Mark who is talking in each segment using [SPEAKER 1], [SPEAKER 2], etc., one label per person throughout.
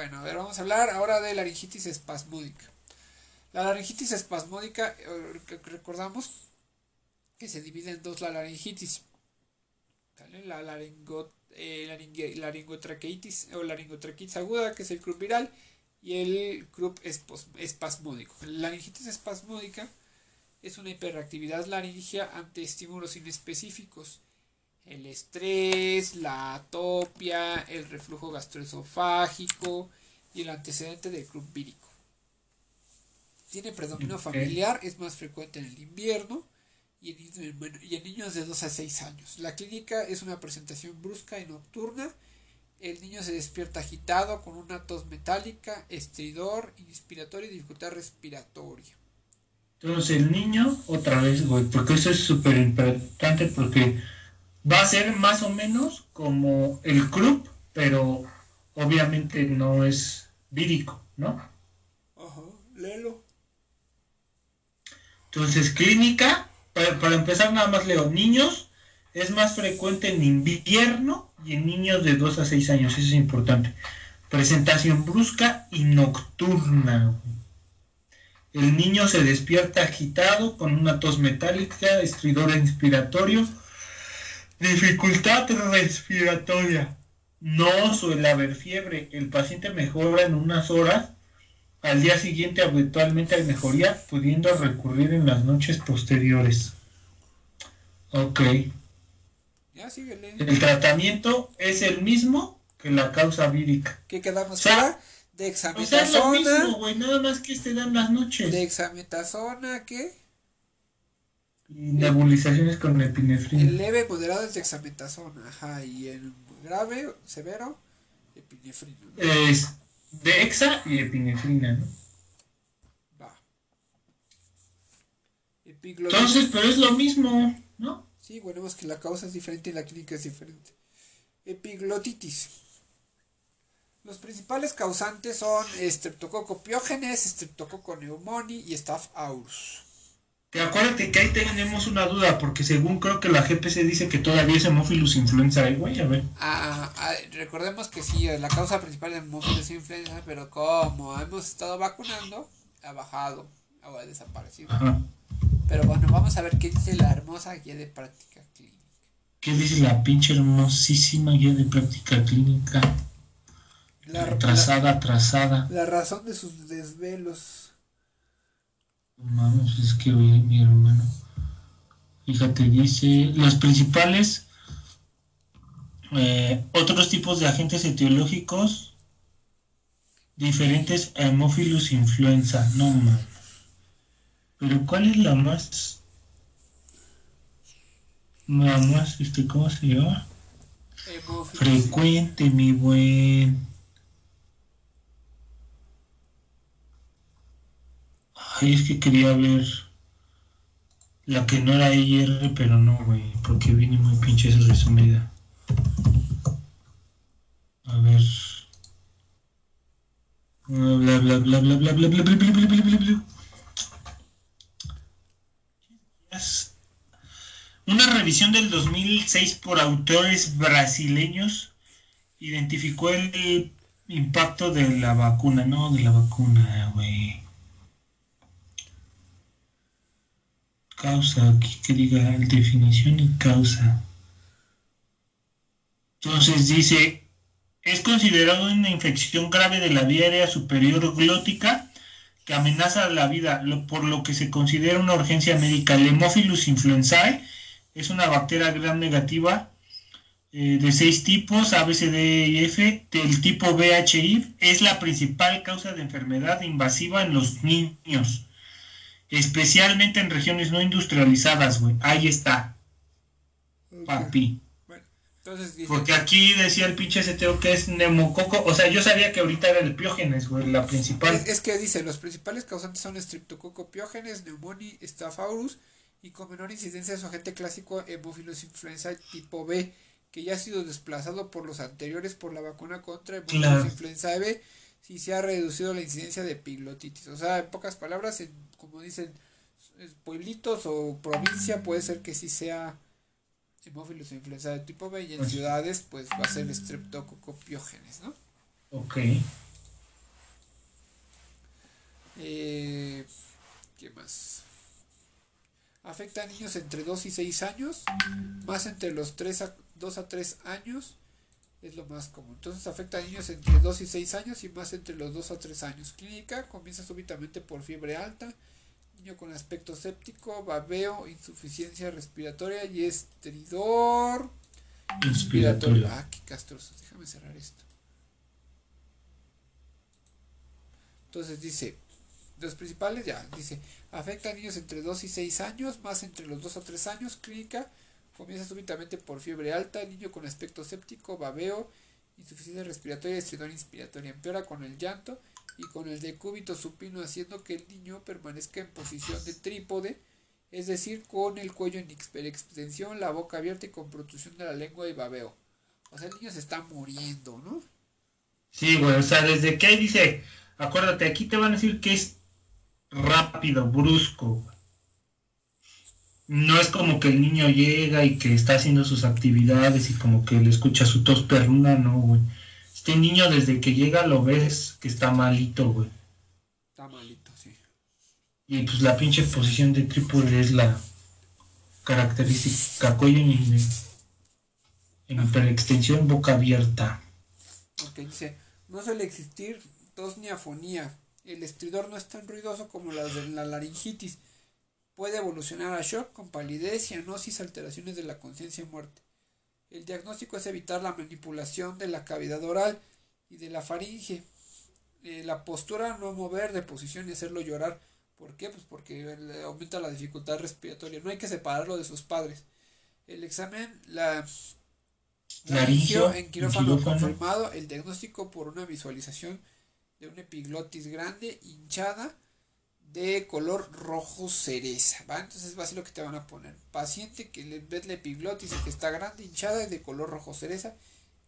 [SPEAKER 1] Bueno, a ver, vamos a hablar ahora de laringitis espasmódica. La laringitis espasmódica, eh, recordamos que se divide en dos la laringitis. La laringo, eh, laringotraqueitis o laringotraqueitis aguda, que es el crup viral, y el crup espasmódico. La laringitis espasmódica es una hiperactividad laringea ante estímulos inespecíficos. El estrés, la atopia, el reflujo gastroesofágico y el antecedente del crup vírico. Tiene predominio familiar, es más frecuente en el invierno y en, niños de 2 a 6 años. La clínica es una presentación brusca y nocturna. El niño se despierta agitado con una tos metálica, estridor, inspiratorio y dificultad respiratoria.
[SPEAKER 2] Entonces el niño, otra vez, güey, porque eso es súper importante porque va a ser más o menos como el club, pero obviamente no es vírico, ¿no?
[SPEAKER 1] Ajá, léelo.
[SPEAKER 2] Entonces, clínica, para, empezar nada más leo, niños es más frecuente en invierno y en niños de 2 a 6 años, eso es importante. Presentación brusca y nocturna. El niño se despierta agitado con una tos metálica, estridor inspiratorio, dificultad respiratoria. No suele haber fiebre. El paciente mejora en unas horas al día siguiente habitualmente hay mejoría, pudiendo recurrir en las noches posteriores. Ok.
[SPEAKER 1] Ya síguele.
[SPEAKER 2] El tratamiento es el mismo que la causa vírica.
[SPEAKER 1] ¿Qué quedamos o De exametazona. O sea, lo mismo,
[SPEAKER 2] güey, nada más que se dan las noches.
[SPEAKER 1] De ¿qué?
[SPEAKER 2] Y nebulizaciones con epinefrina.
[SPEAKER 1] El leve moderado es de exametazona, ajá, y el grave, severo, epinefrina.
[SPEAKER 2] Es de exa y epinefrina, ¿no? Va. Entonces, pero es lo mismo, ¿no?
[SPEAKER 1] Sí, bueno, es que la causa es diferente y la clínica es diferente. Epiglotitis. Los principales causantes son Streptococcus pyogenes, Streptococcus pneumoniae y Staph aureus.
[SPEAKER 2] Te acuérdate que ahí tenemos una duda, porque según creo que la GPC dice que todavía es Hemophilus influenza, ¿eh, güey, a ver.
[SPEAKER 1] Ah, ah, recordemos que sí, es la causa principal de Hemophilus influenza, pero como hemos estado vacunando, ha bajado o ha desaparecido. Pero bueno, vamos a ver qué dice la hermosa guía de práctica clínica.
[SPEAKER 2] ¿Qué dice la pinche hermosísima guía de práctica clínica? La, atrasada.
[SPEAKER 1] La razón de sus desvelos.
[SPEAKER 2] Vamos, es que oye, mi hermano. Fíjate, dice, los principales eh, otros tipos de agentes etiológicos diferentes a Hemophilus influenza. No mames. Pero ¿cuál es la más la más este cómo se llama? Frecuente, mi buen. Ay, es que quería ver la que no era IR, pero no, güey, porque viene muy pinche esa resumida. A ver. Bla bla bla bla bla bla bla bla bla bla bla bla bla Una revisión del 2006 por autores brasileños identificó el impacto de la vacuna, no de la vacuna, güey. Causa, aquí que diga definición y causa. Entonces dice, es considerado una infección grave de la vía superior glótica que amenaza la vida, por lo que se considera una urgencia médica. El Hemophilus influenzae es una bacteria gram negativa eh, de seis tipos, A, B, C, D y F, del tipo BHI, es la principal causa de enfermedad invasiva en los niños especialmente en regiones no industrializadas, güey. Ahí está. Papi. Bueno, entonces Porque aquí decía el pinche STO que es neumococo. O sea, yo sabía que ahorita era el piógenes, güey, la principal.
[SPEAKER 1] Es, que dice, los principales causantes son streptococo piógenes, neumonía, staphylococcus y con menor incidencia su agente clásico Hemophilus influenza tipo B, que ya ha sido desplazado por los anteriores por la vacuna contra Hemophilus influenza B si se ha reducido la incidencia de pilotitis. O sea, en pocas palabras, como dicen, pueblitos o provincia puede ser que sí sea hemófilos o influenza de tipo B y en ciudades pues va a ser streptococopiógenes, ¿no?
[SPEAKER 2] Ok. Eh, ¿Qué más?
[SPEAKER 1] Afecta a niños entre 2 y 6 años, más entre los 3 a, 2 a 3 años es lo más común. Entonces afecta a niños entre 2 y 6 años y más entre los 2 a 3 años. Clínica comienza súbitamente por fiebre alta, niño con aspecto séptico, babeo, insuficiencia respiratoria y estridor inspiratorio. Ah, qué castroso. Déjame cerrar esto. Entonces dice, los principales ya, dice, afecta a niños entre 2 y 6 años, más entre los 2 a 3 años, clínica, comienza súbitamente por fiebre alta, niño con aspecto séptico, babeo, insuficiencia respiratoria, estridor inspiratoria, empeora con el llanto y con el decúbito supino, haciendo que el niño permanezca en posición de trípode, es decir, con el cuello en extensión, la boca abierta y con protrusión de la lengua y babeo. O sea, el niño se está muriendo, ¿no?
[SPEAKER 2] Sí, güey, o sea, desde que ahí dice Acuérdate, aquí te van a decir que es rápido, brusco. No es como que el niño llega y que está haciendo sus actividades y como que le escucha su tos perruna, no, güey. Este niño desde que llega lo ves que está malito, güey.
[SPEAKER 1] Está malito, sí.
[SPEAKER 2] Y pues la pinche posición de trípode es la característica cuello en, en extensión boca abierta.
[SPEAKER 1] Ok, dice, no suele existir ni afonía. El estridor no es tan ruidoso como la de la laringitis. Puede evolucionar a shock con palidez, cianosis, alteraciones de la conciencia y muerte. El diagnóstico es evitar la manipulación de la cavidad oral y de la faringe. Eh, la postura no mover de posición y hacerlo llorar. ¿Por qué? Pues porque aumenta la dificultad respiratoria. No hay que separarlo de sus padres. El examen, la laringio en quirófano confirmado, el diagnóstico por una visualización de una epiglotis grande, hinchada, de color rojo cereza, ¿va? Entonces va a ser lo que te van a poner. Paciente que le ves la epiglotis y que está grande, hinchada, y de color rojo cereza,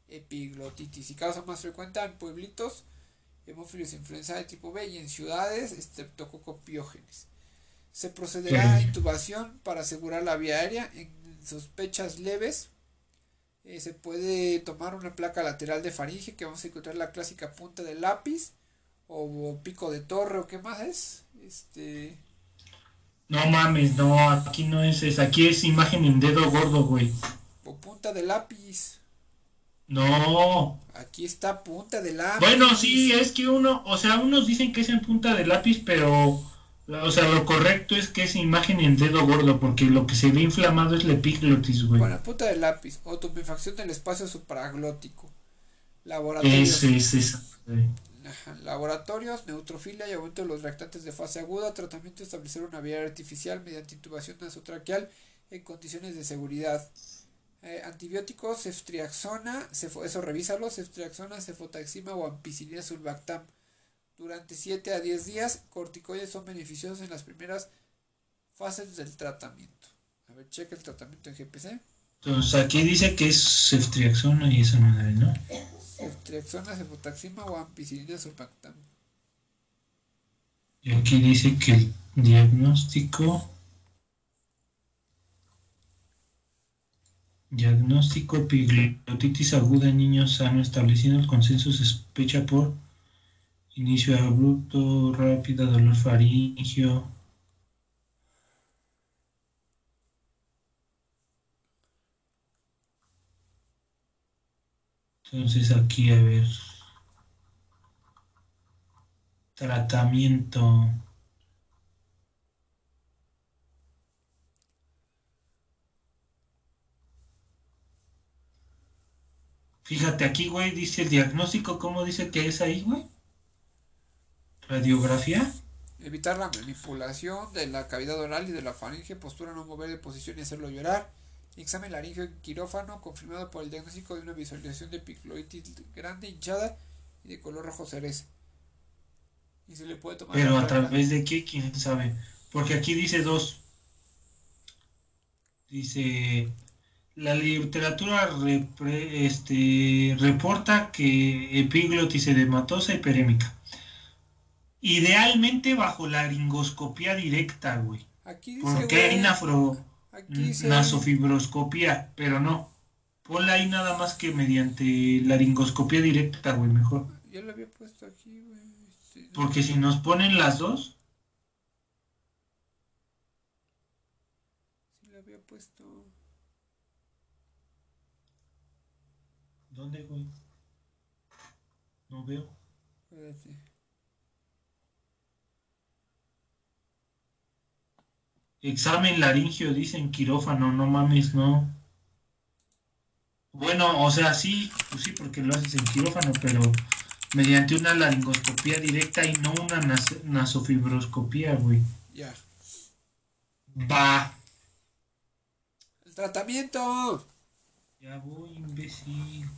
[SPEAKER 1] epiglotitis. Y causa más frecuente en pueblitos, hemófilos influenza de tipo B y en ciudades, estreptococopiógenes. Se procederá a intubación para asegurar la vía aérea en sospechas leves. Eh, se puede tomar una placa lateral de faringe que vamos a encontrar la clásica punta de lápiz o pico de torre o qué más es. Este.
[SPEAKER 2] No mames, no, aquí no es esa, aquí es imagen en dedo gordo, güey.
[SPEAKER 1] O punta de lápiz.
[SPEAKER 2] No.
[SPEAKER 1] Aquí está punta de lápiz.
[SPEAKER 2] Bueno, sí, es que uno, o sea, unos dicen que es en punta de lápiz, pero, o sea, lo correcto es que es imagen en dedo gordo, porque lo que se ve inflamado es la epiglotis, güey.
[SPEAKER 1] Bueno, punta de lápiz, o tumefacción del espacio supraglótico. Laboratorio.
[SPEAKER 2] Ese, es
[SPEAKER 1] Laboratorios, neutrofilia y aumento de los reactantes de fase aguda. Tratamiento establecer una vía artificial mediante intubación nasotraqueal en condiciones de seguridad. Eh, antibióticos, ceftriaxona, eso revísalo, ceftriaxona, cefotaxima o ampicilina sulbactam. Durante 7 a 10 días, corticoides son beneficiosos en las primeras fases del tratamiento. A ver, checa el tratamiento en GPC.
[SPEAKER 2] Entonces aquí dice que es ceftriaxona y esa madre, ¿no?
[SPEAKER 1] Cefotaxima o ampicilina.
[SPEAKER 2] Y aquí dice que el diagnóstico diagnóstico epiglotitis aguda en niños sano estableciendo el consenso se sospecha por inicio abrupto, rápida, dolor faringio, Entonces aquí a ver. Tratamiento. Fíjate aquí, güey, dice el diagnóstico, ¿cómo dice que es ahí, güey? Radiografía.
[SPEAKER 1] Evitar la manipulación de la cavidad oral y de la faringe, postura no mover de posición y hacerlo llorar Examen laringio en quirófano confirmado por el diagnóstico de una visualización de picloitis grande, hinchada y de color rojo cereza. Y se le puede tomar.
[SPEAKER 2] Pero a través de qué, quién sabe. Porque aquí dice dos. Dice la literatura este, reporta que epiglotis edematosa y perémica. Idealmente bajo la laringoscopía directa, güey. Aquí dice, Porque hay nafro nasofibroscopía, pero no. Ponla ahí nada más que mediante laringoscopía directa, güey, mejor.
[SPEAKER 1] Ya lo había puesto aquí, güey.
[SPEAKER 2] Porque si nos ponen las dos.
[SPEAKER 1] le había puesto.
[SPEAKER 2] ¿Dónde, güey? No veo.
[SPEAKER 1] Espérate.
[SPEAKER 2] Examen laringio, dicen quirófano, no mames, no. Bueno, o sea, sí, pues sí, porque lo haces en quirófano, pero mediante una laringoscopía directa y no una nas- nasofibroscopía, güey.
[SPEAKER 1] Ya.
[SPEAKER 2] Va.
[SPEAKER 1] El tratamiento.
[SPEAKER 2] Ya voy, imbécil.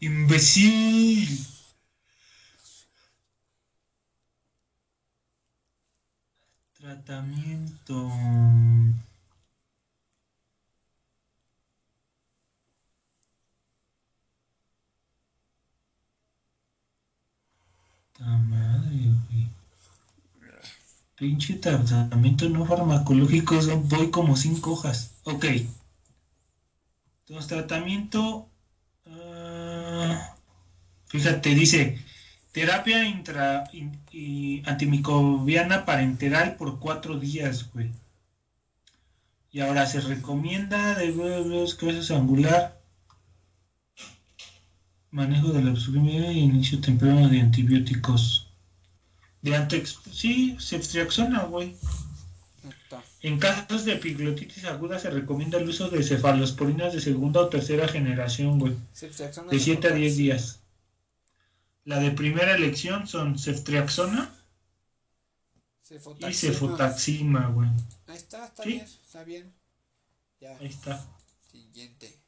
[SPEAKER 2] Imbécil. Tratamiento. Ta madre. Pinche tratamiento no farmacológico, son- voy como cinco hojas. Ok. Entonces, tratamiento. ah, fíjate, dice terapia intra, in- y antimicrobiana parenteral por cuatro días, güey. Y ahora se recomienda de los casos angular. Manejo de la obstrucción y inicio temprano de antibióticos. De antex... Sí, ceftriaxona, güey. En casos de epiglotitis aguda se recomienda el uso de cefalosporinas de segunda o tercera generación, güey. De 7 a 10
[SPEAKER 1] cefotaxima.
[SPEAKER 2] días. La de primera elección son ceftriaxona y
[SPEAKER 1] Cefotaxima.
[SPEAKER 2] güey.
[SPEAKER 1] Ahí está, está
[SPEAKER 2] Sí.
[SPEAKER 1] bien, está bien. Ya,
[SPEAKER 2] Ahí está.
[SPEAKER 1] siguiente.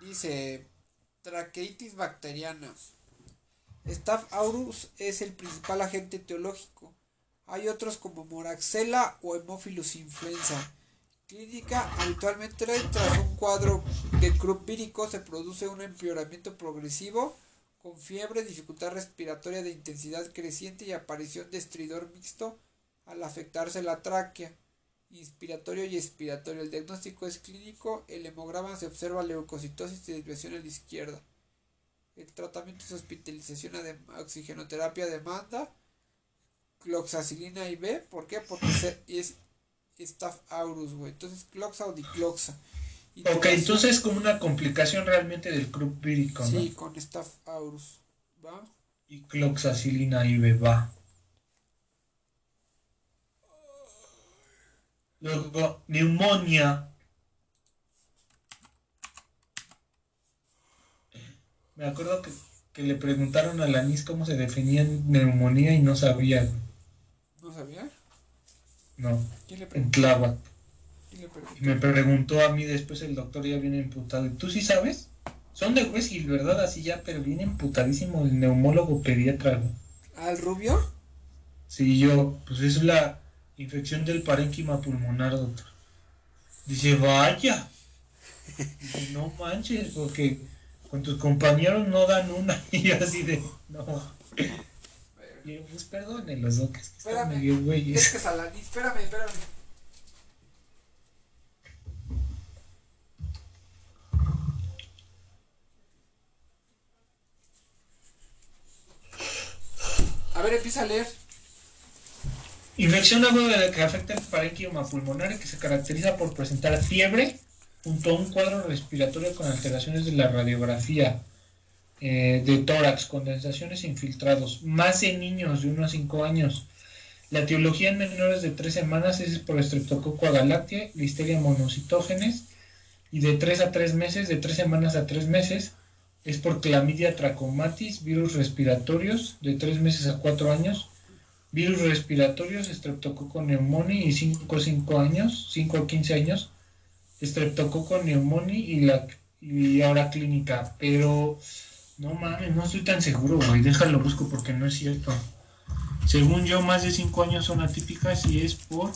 [SPEAKER 1] Dice, traqueitis bacteriana. Staph aureus es el principal agente etiológico. Hay otros como Moraxella o Hemophilus influenza. Clínica, habitualmente tras un cuadro de Krupp vírico se produce un empeoramiento progresivo con fiebre, dificultad respiratoria de intensidad creciente y aparición de estridor mixto al afectarse la tráquea, inspiratorio y expiratorio. El diagnóstico es clínico, el hemograma se observa leucocitosis y desviación a la izquierda. El tratamiento es hospitalización oxigenoterapia demanda, cloxacilina IV, ¿por qué? Porque es Staph aureus, güey. Entonces, cloxa o dicloxa.
[SPEAKER 2] Ok,
[SPEAKER 1] Intubación-
[SPEAKER 2] entonces como una complicación realmente del club vírico, ¿no?
[SPEAKER 1] Sí, con Staph aureus. ¿Va?
[SPEAKER 2] Y cloxacilina IV va. Luego, neumonía. Me acuerdo que, que le preguntaron a la NIS cómo se definía neumonía y no sabía.
[SPEAKER 1] ¿No sabía?
[SPEAKER 2] No,
[SPEAKER 1] ¿Quién le
[SPEAKER 2] en
[SPEAKER 1] preguntó?
[SPEAKER 2] clava.
[SPEAKER 1] ¿Quién le preguntó?
[SPEAKER 2] Y me preguntó a mí después el doctor ya viene emputado. ¿Y tú sí sabes? Son de Huesil, ¿verdad? Así ya, pero viene emputadísimo el neumólogo pediatra.
[SPEAKER 1] ¿Al rubio?
[SPEAKER 2] Sí, yo, pues es la infección del parénquima pulmonar, doctor. Dice, vaya. Dice, no manches, porque con tus compañeros no dan una. Y así de, no. Yo, pues perdónenlos, doc, es que están
[SPEAKER 1] Espérame.
[SPEAKER 2] medio
[SPEAKER 1] Es
[SPEAKER 2] güeyes.
[SPEAKER 1] que Salaní, espérame, espérame. A ver, empieza a leer.
[SPEAKER 2] Infección aguda que afecta el parénquima pulmonar y que se caracteriza por presentar fiebre junto a un cuadro respiratorio con alteraciones de la radiografía eh, de tórax, condensaciones infiltrados, más en niños de 1 a 5 años. La etiología en menores de 3 semanas es por Streptococcus agalactiae, Listeria monocitógenes, y de 3 a 3 meses, de 3 semanas a 3 meses, es por Clamidia trachomatis, virus respiratorios, de 3 meses a 4 años, virus respiratorios, Streptococcus pneumoniae y 5 a 5 años, 5 a 15 años, Streptococcus pneumoniae y, la, y ahora clínica, pero no mames, no estoy tan seguro, güey, déjalo busco porque no es cierto. Según yo, más de 5 años son atípicas y es por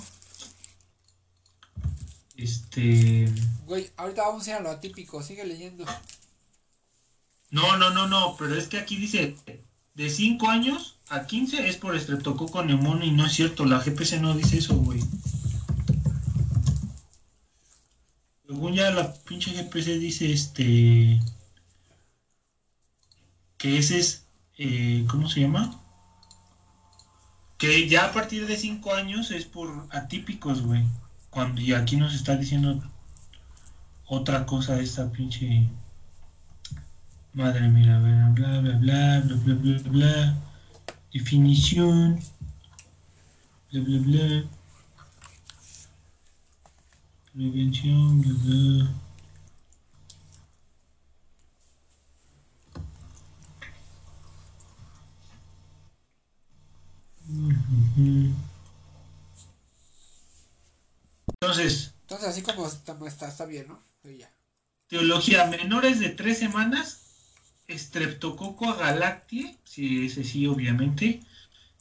[SPEAKER 2] este
[SPEAKER 1] Güey, ahorita vamos a ir a lo atípico, sigue leyendo.
[SPEAKER 2] No, no, no, no, pero es que aquí dice de 5 años a 15 es por estreptococo neumonio y no es cierto, la GPC no dice eso, güey. Según ya la pinche GPC dice este que ese es, eh, ¿cómo se llama? Que ya a partir de 5 años es por atípicos, güey. Cuando, y aquí nos está diciendo otra cosa esta pinche... Madre mía, bla, bla, bla, bla, bla, bla, bla, bla. Definición. Bla, bla, bla. Prevención, bla, bla. Entonces.
[SPEAKER 1] Entonces, así como está, está, bien, ¿no?
[SPEAKER 2] Teología, menores de tres semanas. Streptococo agalactiae, sí, ese sí, obviamente.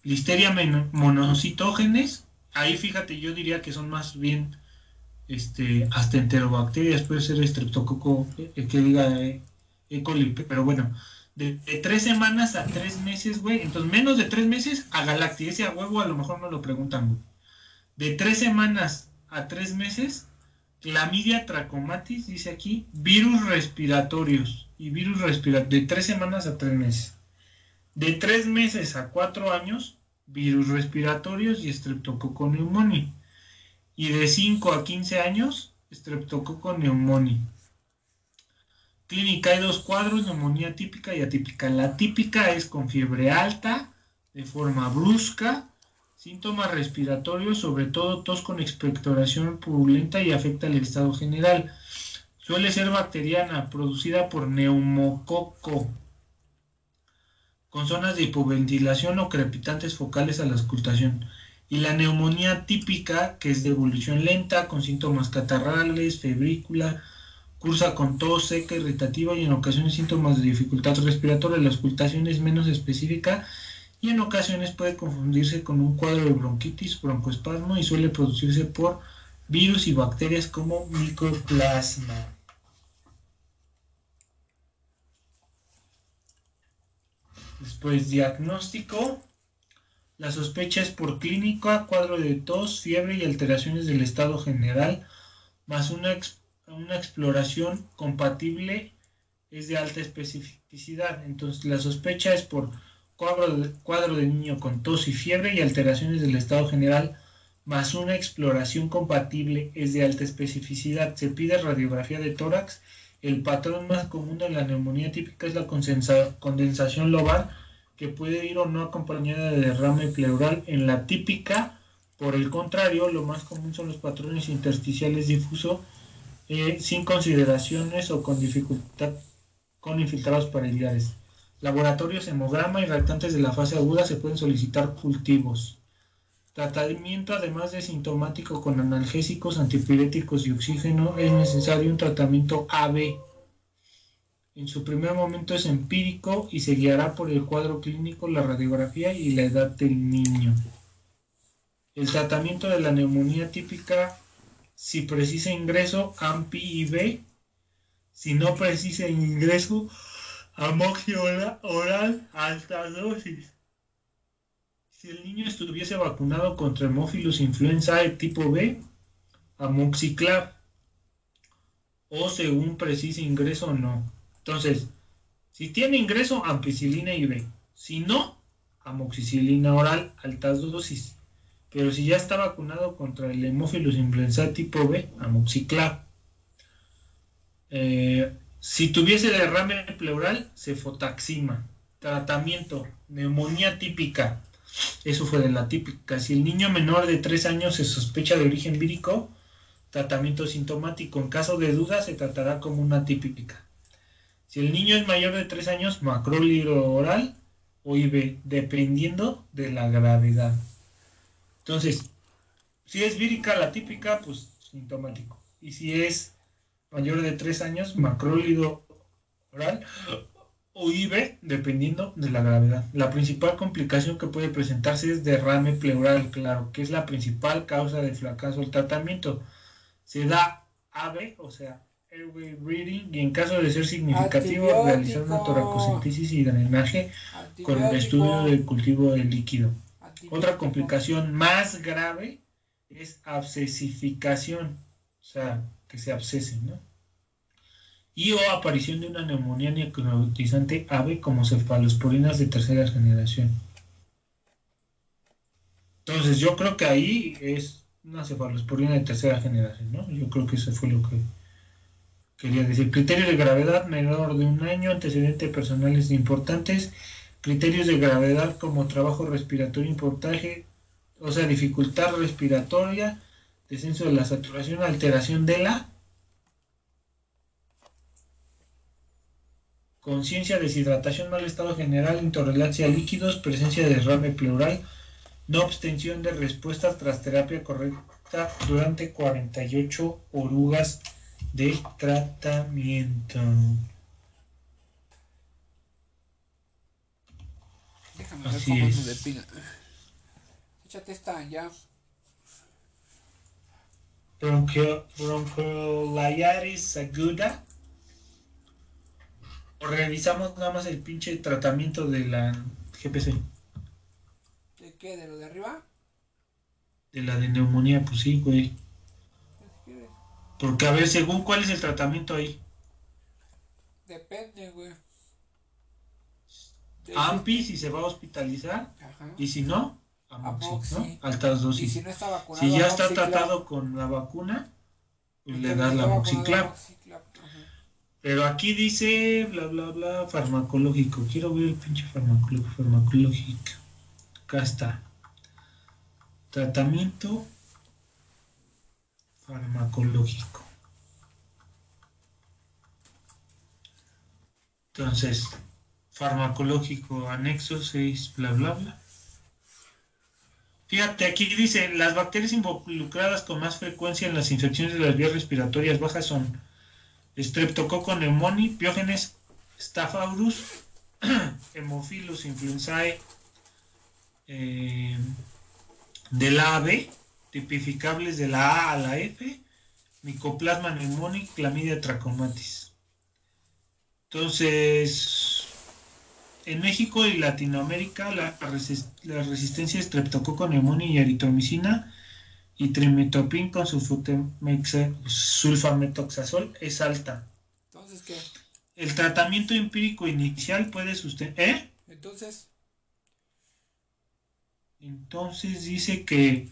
[SPEAKER 2] Listeria monocitógenes. Ahí fíjate, yo diría que son más bien este, hasta enterobacterias, puede ser streptococo, eh, que diga eh, E. coli, pero bueno, de, tres semanas a tres meses, güey. Entonces, menos de tres meses a Galacti. Ese a huevo a lo mejor no lo preguntan, güey. De tres semanas a tres meses, clamidia trachomatis, dice aquí, virus respiratorios. Y virus respiratorios, de tres semanas a tres meses. De tres meses a cuatro años, virus respiratorios y streptococo pneumoniae. Y de 5 a 15 años, streptococo pneumoniae. Clínica hay dos cuadros, neumonía típica y atípica. La típica es con fiebre alta, de forma brusca, síntomas respiratorios, sobre todo tos con expectoración purulenta y afecta el estado general. Suele ser bacteriana, producida por neumococo, con zonas de hipoventilación o crepitantes focales a la auscultación. Y la neumonía típica, que es de evolución lenta, con síntomas catarrales, febrícula, Cursa con tos seca, irritativa y en ocasiones síntomas de dificultad respiratoria. La auscultación es menos específica y en ocasiones puede confundirse con un cuadro de bronquitis, broncoespasmo y suele producirse por virus y bacterias como micoplasma. Después, diagnóstico. La sospecha es por clínica, cuadro de tos, fiebre y alteraciones del estado general, más una una exploración compatible es de alta especificidad. Entonces la sospecha es por cuadro de, cuadro de niño con tos y fiebre y alteraciones del estado general, más una exploración compatible es de alta especificidad. Se pide radiografía de tórax. El patrón más común de la neumonía típica es la condensación lobar, que puede ir o no acompañada de derrame pleural. En la típica, por el contrario, lo más común son los patrones intersticiales difuso eh, sin consideraciones o con dificultad con infiltrados paraliares. Laboratorios, hemograma y reactantes de la fase aguda se pueden solicitar cultivos. Tratamiento, además de sintomático con analgésicos, antipiréticos y oxígeno, es necesario un tratamiento AB. En su primer momento es empírico y se guiará por el cuadro clínico, la radiografía y la edad del niño. El tratamiento de la neumonía típica si precisa ingreso, AMPI B. Si no precisa ingreso, amoxia oral, alta dosis. Si el niño estuviese vacunado contra hemófilos influenza tipo B, amoxiclav. O según precisa ingreso no. Entonces, si tiene ingreso, ampicilina B. Si no, amoxicilina oral, altas dosis. Pero si ya está vacunado contra el hemófilus influenza tipo B, amoxiclav. Eh, si tuviese derrame pleural, cefotaxima. Tratamiento, neumonía típica. Eso fue de la típica. Si el niño menor de 3 años se sospecha de origen vírico, tratamiento sintomático. En caso de duda, se tratará como una típica. Si el niño es mayor de 3 años, macrólido oral o IV, dependiendo de la gravedad. Entonces, si es vírica la típica, pues sintomático. Y si es mayor de 3 años, macrólido oral o IV, dependiendo de la gravedad. La principal complicación que puede presentarse es derrame pleural, claro, que es la principal causa de fracaso del tratamiento. Se da AB, o sea, airway breathing, y en caso de ser significativo, realizar una toracocentesis y drenaje con el estudio del cultivo del líquido. Otra complicación más grave es abscesificación, o sea, que se abscese, ¿no? y o aparición de una neumonía necrotizante ave como cefalosporinas de tercera generación. Entonces yo creo que ahí es una cefalosporina de tercera generación, ¿no? Yo creo que eso fue lo que quería decir. Criterio de gravedad menor de un año, antecedentes personales importantes, criterios de gravedad como trabajo respiratorio importante, o sea, dificultad respiratoria, descenso de la saturación, alteración de la conciencia, deshidratación, mal estado general, intolerancia a líquidos, presencia de derrame pleural, no obtención de respuesta tras terapia correcta durante 48 orugas de tratamiento.
[SPEAKER 1] Déjame ver cómo es. se depila. Échate esta ya.
[SPEAKER 2] Bronchio, bronchiolitis aguda. O revisamos nada más el pinche tratamiento de la GPC.
[SPEAKER 1] ¿De qué? ¿De lo de arriba?
[SPEAKER 2] De la de neumonía, pues sí, güey. Porque a ver, según cuál es el tratamiento ahí.
[SPEAKER 1] Depende, güey.
[SPEAKER 2] AMPI si se va a hospitalizar. Y si no, Amoxi, ¿no? Altas dosis.
[SPEAKER 1] Y si no está vacunado.
[SPEAKER 2] Si ya está tratado con la vacuna, pues le das la Amoxiclap. Pero aquí dice bla bla bla farmacológico. Quiero ver el pinche farmacológico. Acá está. Tratamiento farmacológico. Entonces, farmacológico anexo 6, bla, bla, bla. Fíjate, aquí dice, las bacterias involucradas con más frecuencia en las infecciones de las vías respiratorias bajas son Streptococcus pneumoniae, Piógenes staphylococcus, Hemophilus influenzae eh, de la AB, tipificables de la A a la F, Mycoplasma pneumoniae, Clamidia trachomatis. Entonces, en México y Latinoamérica la, resistencia a pneumoniae y eritromicina y trimetopin con sulfametoxazol es alta.
[SPEAKER 1] Entonces, ¿qué?
[SPEAKER 2] El tratamiento empírico inicial puede sustentar... ¿Eh?
[SPEAKER 1] Entonces...
[SPEAKER 2] Entonces dice que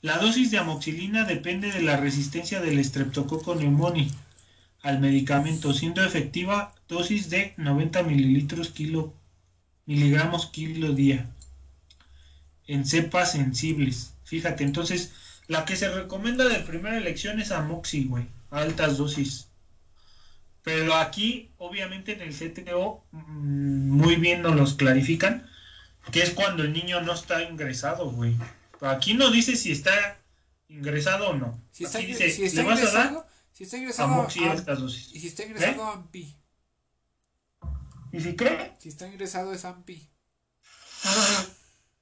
[SPEAKER 2] la dosis de amoxilina depende de la resistencia del Streptococcus pneumoniae al medicamento, siendo efectiva dosis de 90 mililitros kilo, miligramos kilo día en cepas sensibles. Fíjate, entonces la que se recomienda de primera elección es amoxi, güey, altas dosis. Pero aquí, obviamente en el CTO, mm, muy bien nos los clarifican, que es cuando el niño no está ingresado, güey. Aquí no dice si está ingresado o no.
[SPEAKER 1] Si está,
[SPEAKER 2] Aquí
[SPEAKER 1] dice,
[SPEAKER 2] dice,
[SPEAKER 1] si está
[SPEAKER 2] ¿le vas a
[SPEAKER 1] ingresado,
[SPEAKER 2] dar?
[SPEAKER 1] si está ingresado
[SPEAKER 2] Amoxi
[SPEAKER 1] a-
[SPEAKER 2] altas dosis.
[SPEAKER 1] y si está ingresado
[SPEAKER 2] ¿Eh?
[SPEAKER 1] a AMPI,
[SPEAKER 2] ¿Y si cree?
[SPEAKER 1] si está ingresado es AMPI.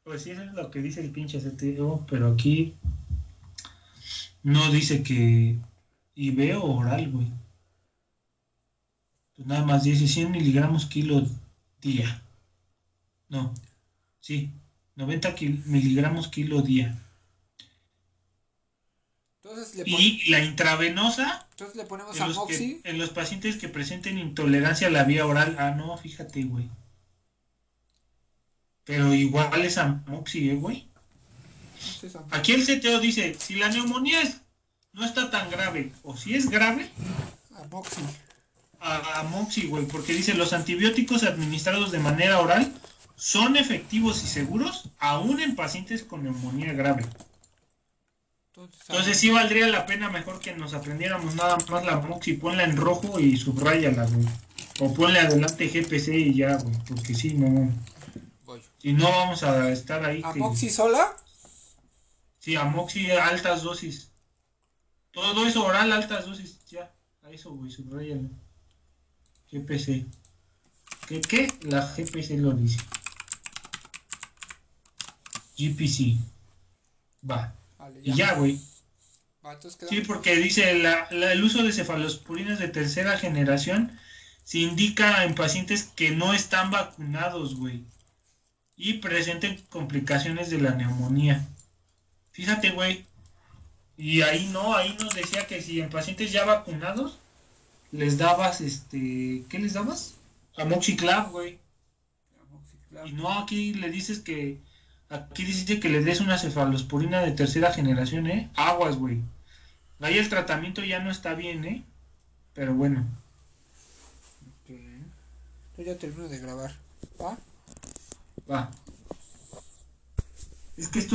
[SPEAKER 2] Pues sí, eso es lo que dice el pinche CTO, pero aquí no dice que y veo oral, güey. Pues nada más dice 100 miligramos kilo día. No, sí, 90 kil- miligramos kilo día.
[SPEAKER 1] Entonces le, pon-
[SPEAKER 2] Y la intravenosa
[SPEAKER 1] entonces le ponemos
[SPEAKER 2] en los,
[SPEAKER 1] amoxi.
[SPEAKER 2] que- en los pacientes que presenten intolerancia a la vía oral. Ah, no, fíjate, güey. Pero igual es amoxi, ¿eh, güey.
[SPEAKER 1] amoxi.
[SPEAKER 2] Aquí el CTO dice, si la neumonía es- no está tan grave, o si es grave,
[SPEAKER 1] Amoxi.
[SPEAKER 2] a, a Moxi, güey, porque dice, los antibióticos administrados de manera oral son efectivos y seguros aún en pacientes con neumonía grave.
[SPEAKER 1] Entonces,
[SPEAKER 2] Entonces sí valdría la pena mejor que nos aprendiéramos nada más la Moxi, ponla en rojo y subrayala, güey. O ponle adelante GPC y ya, güey, porque si no,
[SPEAKER 1] voy.
[SPEAKER 2] si no vamos a estar ahí. que-
[SPEAKER 1] ¿Amoxi sola?
[SPEAKER 2] Sí, Amoxi altas dosis. Todo eso oral, altas dosis. Ya, a eso, güey, subrayalo. GPC. ¿Qué, ¿Qué? La GPC lo dice. GPC. Va.
[SPEAKER 1] Vale,
[SPEAKER 2] Y ya, güey. Sí, porque dice la, la- el uso de cefalosporinas de tercera generación se indica en pacientes que no están vacunados, güey. Y presenten complicaciones de la neumonía. Fíjate, güey. Y ahí no, ahí nos decía que si en pacientes ya vacunados, les dabas, este, ¿qué les dabas? Amoxiclav, güey. Y no, aquí le dices que, aquí dice que le des una cefalosporina de tercera generación, ¿eh? Aguas, güey. Ahí el tratamiento ya no está bien, ¿eh? Pero bueno.
[SPEAKER 1] Yo ya termino de grabar. ¿Va?
[SPEAKER 2] Va. Es que esto